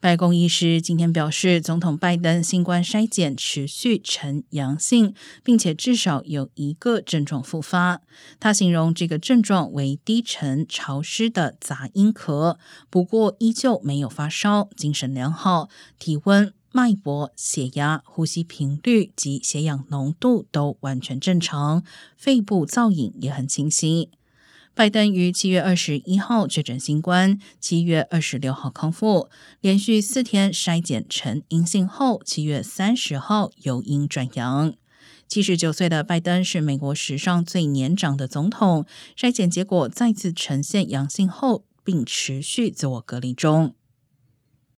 白宫医师今天表示，总统拜登新冠筛检持续呈阳性，并且至少有一个症状复发。他形容这个症状为低沉、潮湿的杂音咳，不过依旧没有发烧，精神良好，体温、脉搏、血压、呼吸频率及血氧浓度都完全正常，肺部造影也很清晰。拜登于七月二十一号确诊新冠，七月二十六号康复，连续四天筛检呈阴性后，七月三十号由阴转阳。七十九岁的拜登是美国史上最年长的总统，筛检结果再次呈现阳性后，并持续自我隔离中。